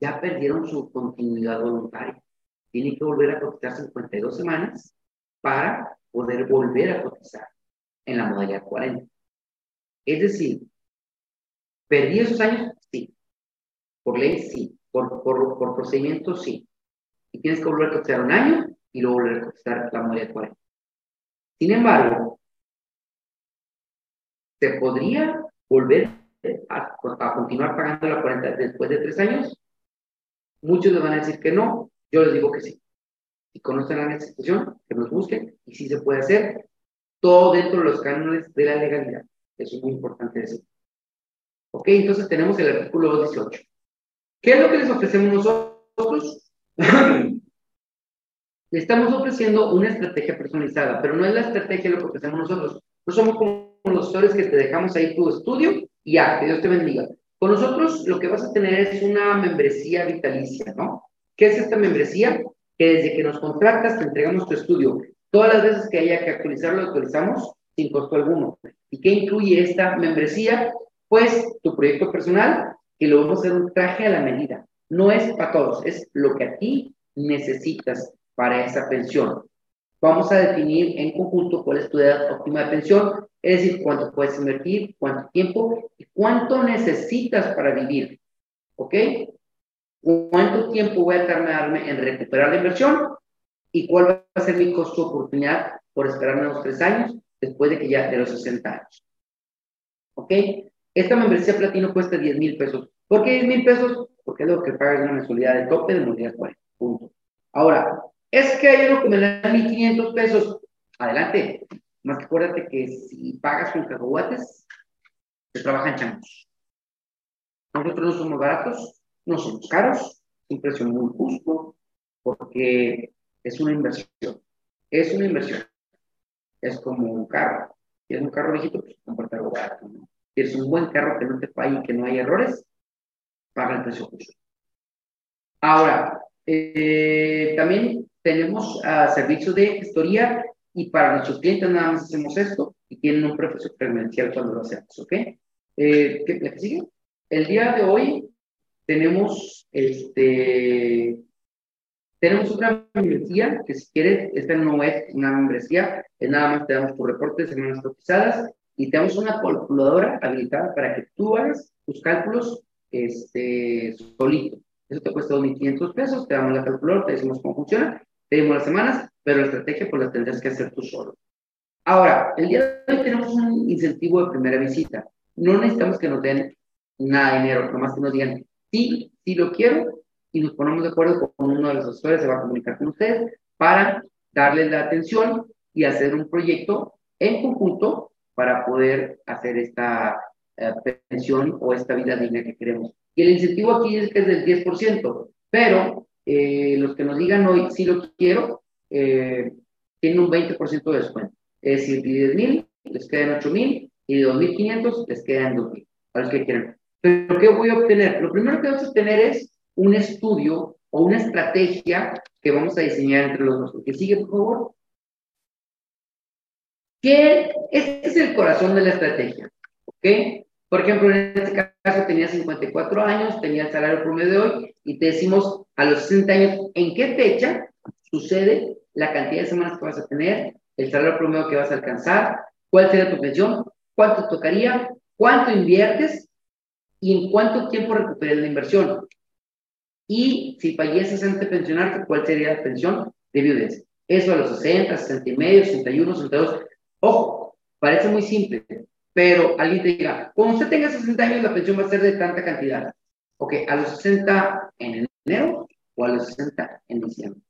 Ya perdieron su continuidad voluntaria. Tienen que volver a cotizar 52 semanas para poder volver a cotizar en la modalidad 40. Es decir, ¿perdí esos años? Sí. Por ley, sí. Por, por, por procedimiento, sí. Y tienes que volver a cotizar un año y luego volver a cotizar la modalidad 40. Sin embargo, ¿se podría volver a, continuar pagando la 40 después de tres años? Muchos le van a decir que no, yo les digo que sí y conocen la situación, que nos busquen y si se puede hacer todo dentro de los cánones de la legalidad. Eso es muy importante decir. Ok, entonces tenemos el artículo 18. ¿Qué es lo que les ofrecemos nosotros? <clears throat> Le estamos ofreciendo una estrategia personalizada, pero no es la estrategia lo que ofrecemos nosotros. No somos como los doctores que te dejamos ahí tu estudio y ya, que Dios te bendiga. Con nosotros lo que vas a tener es una membresía vitalicia, ¿no? ¿Qué es esta membresía? Que desde que nos contratas te entregamos tu estudio. Todas las veces que haya que actualizarlo, lo actualizamos sin costo alguno. ¿Y qué incluye esta membresía? Pues tu proyecto personal, que lo vamos a hacer un traje a la medida. No es para todos, es lo que a ti necesitas para esa pensión. Vamos a definir en conjunto cuál es tu edad óptima de pensión, es decir, cuánto puedes invertir, cuánto tiempo y cuánto necesitas para vivir. ¿Ok? ¿Cuánto tiempo voy a tardarme en recuperar la inversión? ¿Y cuál va a ser mi costo de oportunidad por esperarme unos tres años después de que ya de los 60 años? ¿Ok? Esta membresía platino cuesta 10 mil pesos. ¿Por qué 10 mil pesos? Porque es lo que paga una mensualidad de tope de modalidad 40. Punto. Ahora, es que hay uno que me da 1.500 pesos. Adelante. Más que acuérdate que si pagas con cacahuates, se trabajan changos. Nosotros no somos baratos, no somos caros, un precio muy justo, porque es una inversión. Es una inversión. Es como un carro. ¿Quieres un carro viejito? Pues comparte algo barato. ¿no? ¿Quieres un buen carro que no te falle y que no haya errores? Paga el precio justo. Ahora, eh, también tenemos uh, servicio de gestoría y para nuestros clientes nada más hacemos esto y tienen un precio preferencial cuando lo hacemos, ¿ok? Eh, ¿qué, ¿La que sigue? El día de hoy tenemos este tenemos otra membresía que si quieres, esta no es una membresía, es nada más te damos tu reporte de semanas cotizadas y te damos una calculadora habilitada para que tú hagas tus cálculos este, solito. Eso te cuesta 2.500 pesos, te damos la calculadora, te decimos cómo funciona, te dimos las semanas, pero la estrategia pues la tendrás que hacer tú solo. Ahora, el día de hoy tenemos un incentivo de primera visita. No necesitamos que nos den nada de dinero, nomás que nos digan, sí, sí lo quiero, y nos ponemos de acuerdo con uno de los asesores, se va a comunicar con ustedes para darles la atención y hacer un proyecto en conjunto para poder hacer esta uh, pensión o esta vida digna que queremos. Y el incentivo aquí es que es del 10%, pero eh, los que nos digan hoy sí lo quiero, eh, tienen un 20% de descuento. Es decir, de 10 mil les quedan 8 mil y de 2.500 les quedan 2 mil, a los que quieran. Pero ¿qué voy a obtener? Lo primero que vamos a obtener es un estudio o una estrategia que vamos a diseñar entre los dos. Que sigue, por favor. ¿Qué? Este es el corazón de la estrategia. ¿Ok? Por ejemplo, en este caso tenía 54 años, tenía el salario promedio de hoy y te decimos a los 60 años en qué fecha sucede la cantidad de semanas que vas a tener, el salario promedio que vas a alcanzar, cuál será tu pensión, cuánto tocaría, cuánto inviertes y en cuánto tiempo recuperas la inversión. Y si falleces antes de pensionarte, ¿cuál sería la pensión de viudez? Eso a los 60, 60 y medio, 61, 62. Ojo, parece muy simple, pero alguien te diga, cuando usted tenga 60 años, la pensión va a ser de tanta cantidad. Ok, a los 60 en enero o a los 60 en diciembre.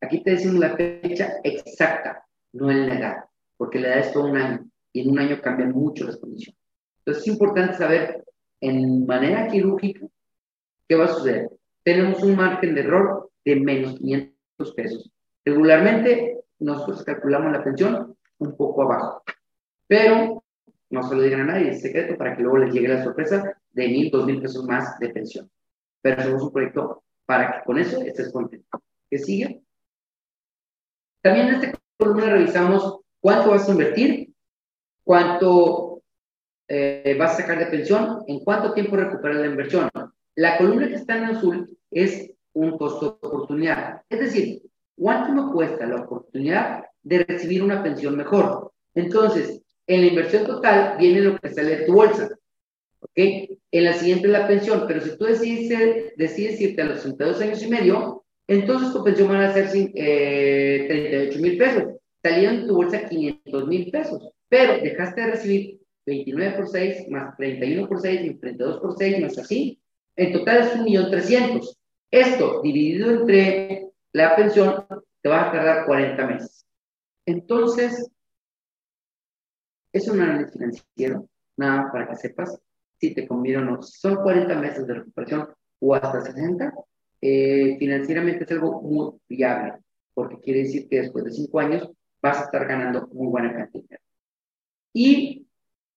Aquí te decimos la fecha exacta, no en la edad, porque la edad es todo un año y en un año cambian mucho las condiciones. Entonces es importante saber en manera quirúrgica qué va a suceder tenemos un margen de error de menos 500 pesos. Regularmente nosotros calculamos la pensión un poco abajo, pero no se lo digan a nadie, es secreto para que luego les llegue la sorpresa de mil, dos mil pesos más de pensión. Pero hacemos un proyecto para que con eso estés contento. ¿Qué sigue? También en esta columna revisamos cuánto vas a invertir, cuánto eh, vas a sacar de pensión, en cuánto tiempo recuperas la inversión. La columna que está en azul es un costo oportunidad. Es decir, ¿cuánto me cuesta la oportunidad de recibir una pensión mejor? Entonces, en la inversión total viene lo que sale de tu bolsa. ¿Ok? En la siguiente es la pensión, pero si tú decides, decides irte a los 62 años y medio, entonces tu pensión va a ser eh, 38 mil pesos. Salieron en tu bolsa 500 mil pesos, pero dejaste de recibir 29 por 6, más 31 por 6, más 32 por 6, más así, en total es un millón trescientos. Esto dividido entre la pensión te va a tardar 40 meses. Entonces, es un análisis financiero, nada para que sepas si te conviene o no. son 40 meses de recuperación o hasta 60, eh, financieramente es algo muy viable, porque quiere decir que después de 5 años vas a estar ganando muy buena cantidad. Y,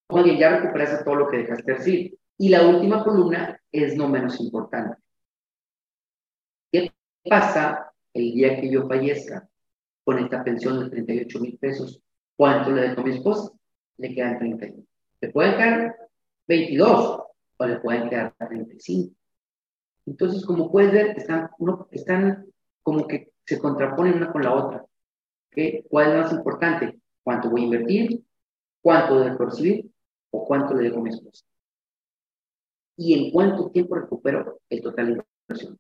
oye, ya recuperas todo lo que dejaste de recibir. Y la última columna es no menos importante. ¿Qué pasa el día que yo fallezca con esta pensión de 38 mil pesos? ¿Cuánto le dejo a mi esposa? Le quedan 31. Le pueden quedar 22 o le pueden quedar 35. Entonces, como puedes ver, están, uno, están como que se contraponen una con la otra. ¿Qué? ¿Cuál es más importante? ¿Cuánto voy a invertir? ¿Cuánto dejo recibir? ¿O cuánto le dejo a mi esposa? y en cuánto tiempo recupero el total de inversión.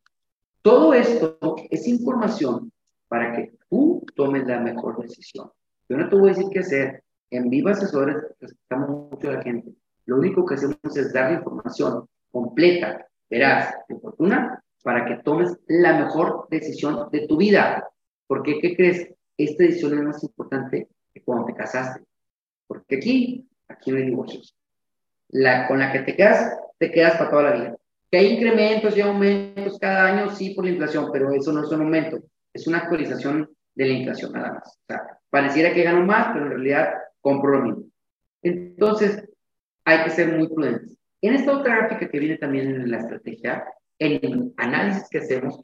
Todo esto es información para que tú tomes la mejor decisión. Yo no te voy a decir qué hacer. En Viva Asesores respetamos mucho a la gente. Lo único que hacemos es dar información completa, veraz y oportuna para que tomes la mejor decisión de tu vida. Porque, ¿qué crees? Esta decisión es más importante que cuando te casaste. Porque aquí, aquí no hay divorcios. La con la que te quedas, te quedas para toda la vida. Que hay incrementos y aumentos cada año, sí, por la inflación, pero eso no es un aumento, es una actualización de la inflación nada más. O sea, pareciera que gano más, pero en realidad compro lo mismo. Entonces, hay que ser muy prudentes. En esta otra gráfica que viene también en la estrategia, en el análisis que hacemos,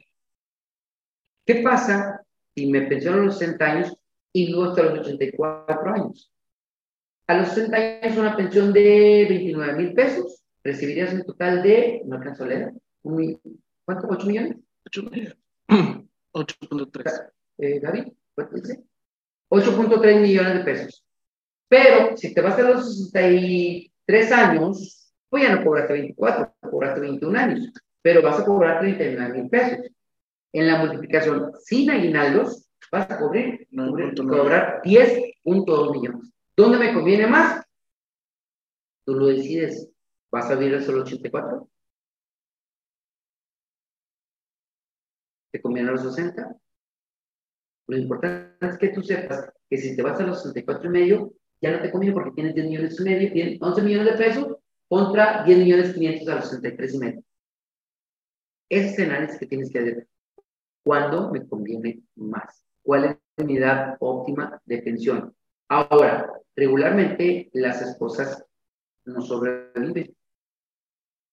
¿qué pasa si me pensiono a los 60 años y vivo hasta los 84 años? A los 60 años una pensión de 29 mil pesos, recibirías un total de, no alcanzo a leer, ¿cuánto? ¿8 millones? 8 millones. <clears throat> 8.3. Eh, David, ¿cuánto dice? 8.3 millones de pesos. Pero si te vas a los 63 años, pues ya no cobraste 24, cobraste 21 años, pero vas a cobrar 39 mil pesos. En la multiplicación sin aguinaldos, vas a cobrar, cobrar 10.2 millones. ¿Dónde me conviene más? Tú lo decides. ¿Vas a vivir solo 84? ¿Te conviene a los 60? Lo importante es que tú sepas que si te vas a los 64 y medio, ya no te conviene porque tienes 10 millones y medio, tienes 11 millones de pesos contra 10 millones 500 a los 63 y medio. Ese es el análisis que tienes que hacer. ¿Cuándo me conviene más? ¿Cuál es mi edad óptima de pensión? Ahora, regularmente las esposas no sobreviven.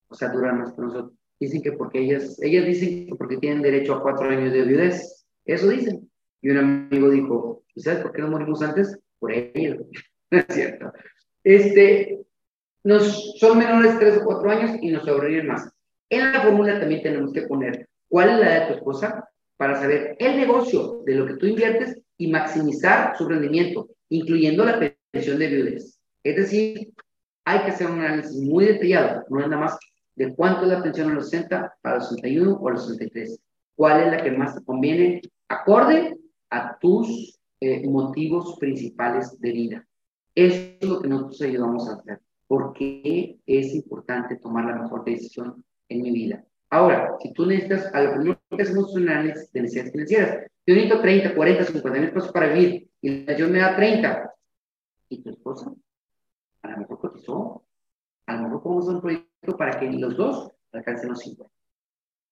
O sea, duran más que nosotros. Dicen que porque ellas, ellas dicen que porque tienen derecho a cuatro años de viudez. Eso dicen. Y un amigo dijo, ¿sabes por qué no morimos antes? Por ellos. No <laughs> es cierto. Este, nos, son menores 3 o 4 años y nos sobreviven más. En la fórmula también tenemos que poner cuál es la edad de tu esposa para saber el negocio de lo que tú inviertes y maximizar su rendimiento, incluyendo la pensión de viudez. Es decir, hay que hacer un análisis muy detallado, no es nada más de cuánto es la pensión a los 60, a los 61 o a los 63. ¿Cuál es la que más te conviene acorde a tus eh, motivos principales de vida. Eso es lo que nosotros ayudamos a hacer. porque es importante tomar la mejor decisión en mi vida? Ahora, si tú necesitas, a lo primero que hacemos es un análisis de necesidades financieras. Yo necesito 30, 40, 50 mil pesos para vivir y la me da 30. ¿Y tu esposa? A lo mejor cotizó. A lo mejor podemos hacer un proyecto para que los dos alcancen los 50.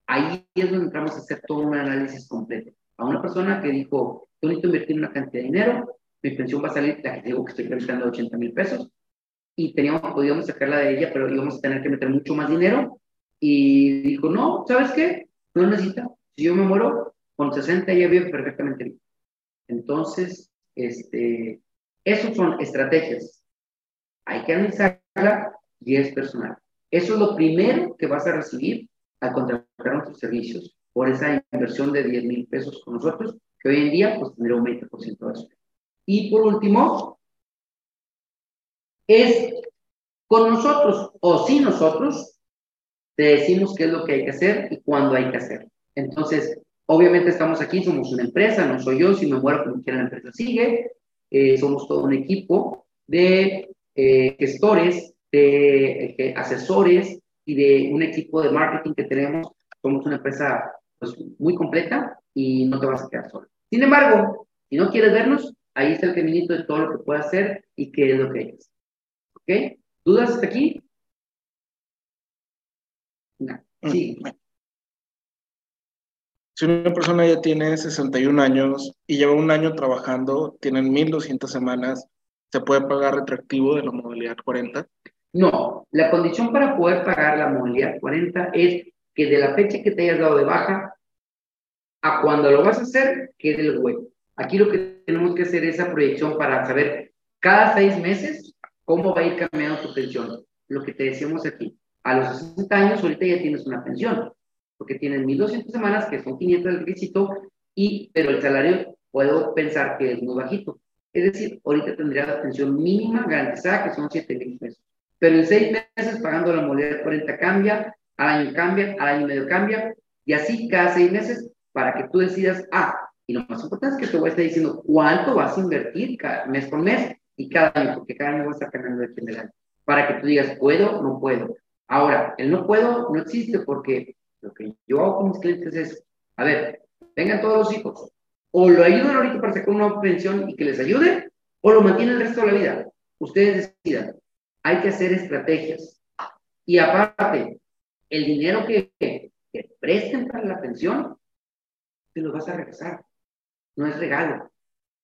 Ahí es donde entramos a hacer todo un análisis completo a una persona que dijo, yo necesito invertir una cantidad de dinero, mi pensión va a salir, la que digo que estoy calculando 80 mil pesos, y teníamos, podíamos sacarla de ella, pero íbamos a tener que meter mucho más dinero, y dijo, no, ¿sabes qué? No necesita, si yo me muero, con 60 ya vive perfectamente bien. Entonces, este, esos son estrategias. Hay que analizarla y es personal. Eso es lo primero que vas a recibir al contratar nuestros servicios por esa inversión de 10 mil pesos con nosotros, que hoy en día pues tendría un 20% de eso. Y por último, es con nosotros o sin nosotros, te decimos qué es lo que hay que hacer y cuándo hay que hacer. Entonces, obviamente estamos aquí, somos una empresa, no soy yo, si me muero como quiera la empresa sigue, eh, somos todo un equipo de eh, gestores, de eh, asesores y de un equipo de marketing que tenemos. Somos una empresa pues, muy completa y no te vas a quedar solo. Sin embargo, si no quieres vernos, ahí está el caminito de todo lo que puedes hacer y qué es lo que es. ¿Ok? ¿Dudas hasta aquí? No. Mm, sí. Si una persona ya tiene 61 años y lleva un año trabajando, tienen 1.200 semanas, ¿se puede pagar retroactivo de la modalidad 40? No, la condición para poder pagar la modalidad 40 es que de la fecha que te hayas dado de baja a cuando lo vas a hacer, quede el hueco. Aquí lo que tenemos que hacer es esa proyección para saber cada seis meses cómo va a ir cambiando tu pensión. Lo que te decíamos aquí, a los 60 años ahorita ya tienes una pensión, porque tienes 1.200 semanas, que son 500 del requisito, y, pero el salario puedo pensar que es muy bajito. Es decir, ahorita tendría la pensión mínima garantizada, que son 7 mil pesos. Pero en seis meses, pagando la moneda 40 cambia, al año cambia, al año medio cambia, y así cada seis meses para que tú decidas, ah, y lo más importante es que te voy a estar diciendo cuánto vas a invertir cada, mes por mes y cada año, porque cada año voy a estar cambiando de general, para que tú digas, ¿puedo? No puedo. Ahora, el no puedo no existe porque Lo que yo hago con mis clientes es, a ver, vengan todos los hijos, o lo ayudan ahorita para sacar una pensión y que les ayude, o lo mantienen el resto de la vida. Ustedes decidan. Hay que hacer estrategias. Y aparte, el dinero que, presten para la pensión, te lo vas a regresar. No es regalo.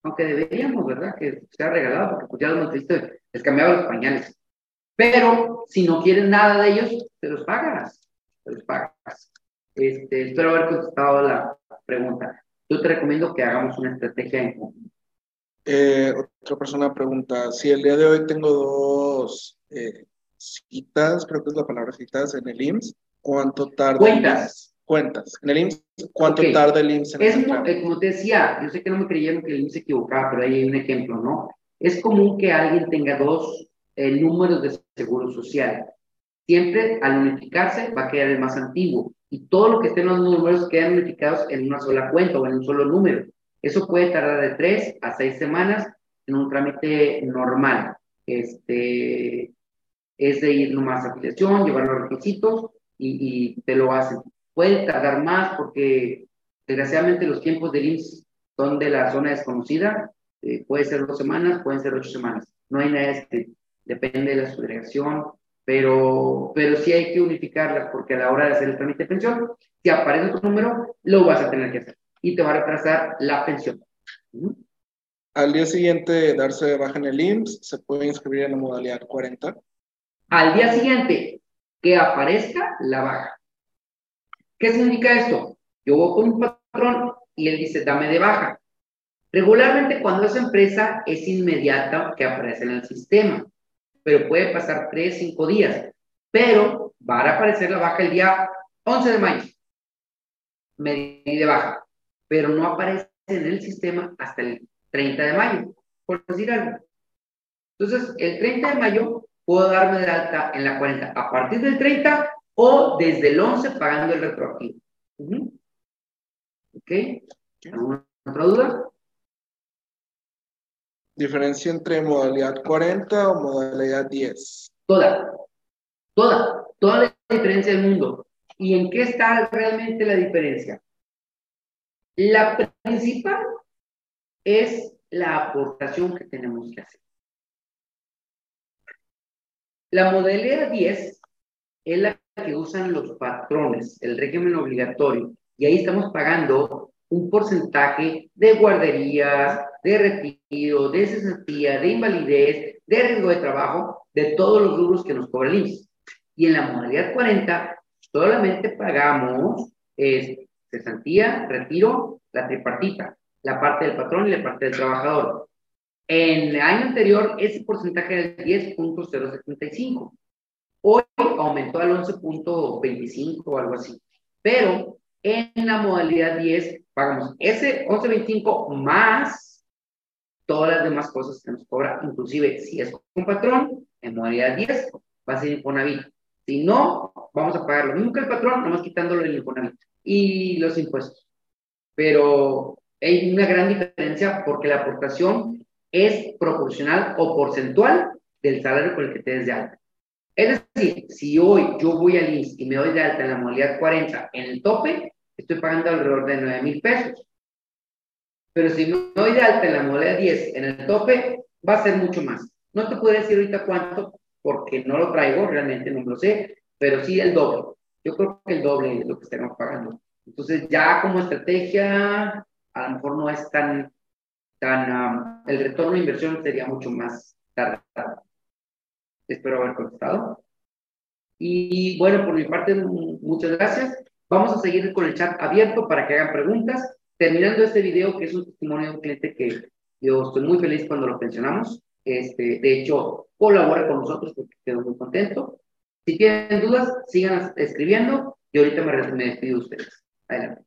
Aunque deberíamos, ¿verdad? Que sea regalado, porque pues ya lo hemos visto, les cambiaba los pañales. Pero si no quieren nada de ellos, te los pagas. Te los pagas. Este, espero haber contestado la pregunta. Yo te recomiendo que hagamos una estrategia en conjunto. Eh, otra persona pregunta, si el día de hoy tengo dos eh, citas, creo que es la palabra citas, en el IMSS, ¿cuánto tarda? Cuentas. Cuentas. En el IMSS, ¿cuánto tarda el IMSS en es eh, como, te decía, yo sé que no me creyeron que el IMSS se equivocaba, pero ahí hay un ejemplo, ¿no? Es común que alguien tenga dos números de seguro social. Siempre al unificarse va a quedar el más antiguo y todo lo que esté en los números quedan unificados en una sola cuenta o en un solo número. Eso puede tardar de tres a seis semanas en un trámite normal. Este, es de ir nomás a afiliación, llevar los requisitos y, te lo hacen. Puede tardar más porque desgraciadamente los tiempos del IMSS son de la zona desconocida. Eh, puede ser dos semanas, pueden ser ocho semanas. No hay nada escrito. Depende de la subdelegación, pero, pero sí hay que unificarlas porque a la hora de hacer el trámite de pensión, si aparece tu número, lo vas a tener que hacer y te va a retrasar la pensión. Al día siguiente darse de baja en el IMSS, se puede inscribir en la modalidad 40. Al día siguiente que aparezca la baja. ¿Qué significa esto? Yo voy con un patrón y él dice, dame de baja. Regularmente cuando es empresa es inmediata que aparece en el sistema pero puede pasar 3, 5 días. Pero va a aparecer la baja el día 11 de mayo. Me de baja. Pero no aparece en el sistema hasta el 30 de mayo, por decir algo. Entonces, el 30 de mayo puedo darme de alta en la 40 a partir del 30 o desde el 11 pagando el retroactivo. ¿Ok? ¿Alguna otra duda? ¿Diferencia entre modalidad 40 o modalidad 10? Toda, toda, toda la diferencia del mundo. ¿Y en qué está realmente la diferencia? La principal es la aportación que tenemos que hacer. La modalidad 10 es la que usan los patrones, el régimen obligatorio, y ahí estamos pagando un porcentaje de guarderías, de retiro, de cesantía, de invalidez, de riesgo de trabajo, de todos los rubros que nos cobra el IMSS. Y en la modalidad 40 solamente pagamos cesantía, retiro, la tripartita, la parte del patrón y la parte del trabajador. En el año anterior ese porcentaje era el 10.075. Hoy aumentó al 11.25 o algo así. Pero en la modalidad 10 pagamos ese 11.25 más todas las demás cosas que nos cobra, inclusive si es un patrón, en modalidad 10 va a ser Infonavit. Si no, vamos a pagar lo mismo que el patrón, nomás quitándolo el Infonavit y los impuestos. Pero hay una gran diferencia porque la aportación es proporcional o porcentual del salario con el que te des de alta. Es decir, si hoy yo voy al INS y me doy de alta en la modalidad 40 en el tope, estoy pagando alrededor de 9 mil pesos. Pero si me doy de alta en la modalidad 10 en el tope, va a ser mucho más. No te puedo decir ahorita cuánto, porque no lo traigo, realmente no lo sé, pero sí el doble. Yo creo que el doble es lo que estamos pagando. Entonces, ya como estrategia, a lo mejor no es tan, tan, el retorno de inversión sería mucho más tardado. Espero haber contestado. Y bueno, por mi parte, muchas gracias. Vamos a seguir con el chat abierto para que hagan preguntas. Terminando este video, que es un testimonio de un cliente que yo estoy muy feliz cuando lo pensionamos. Este, de hecho, colabora con nosotros porque quedo muy contento. Si tienen dudas, sigan escribiendo y ahorita me, me despido de ustedes. Adelante.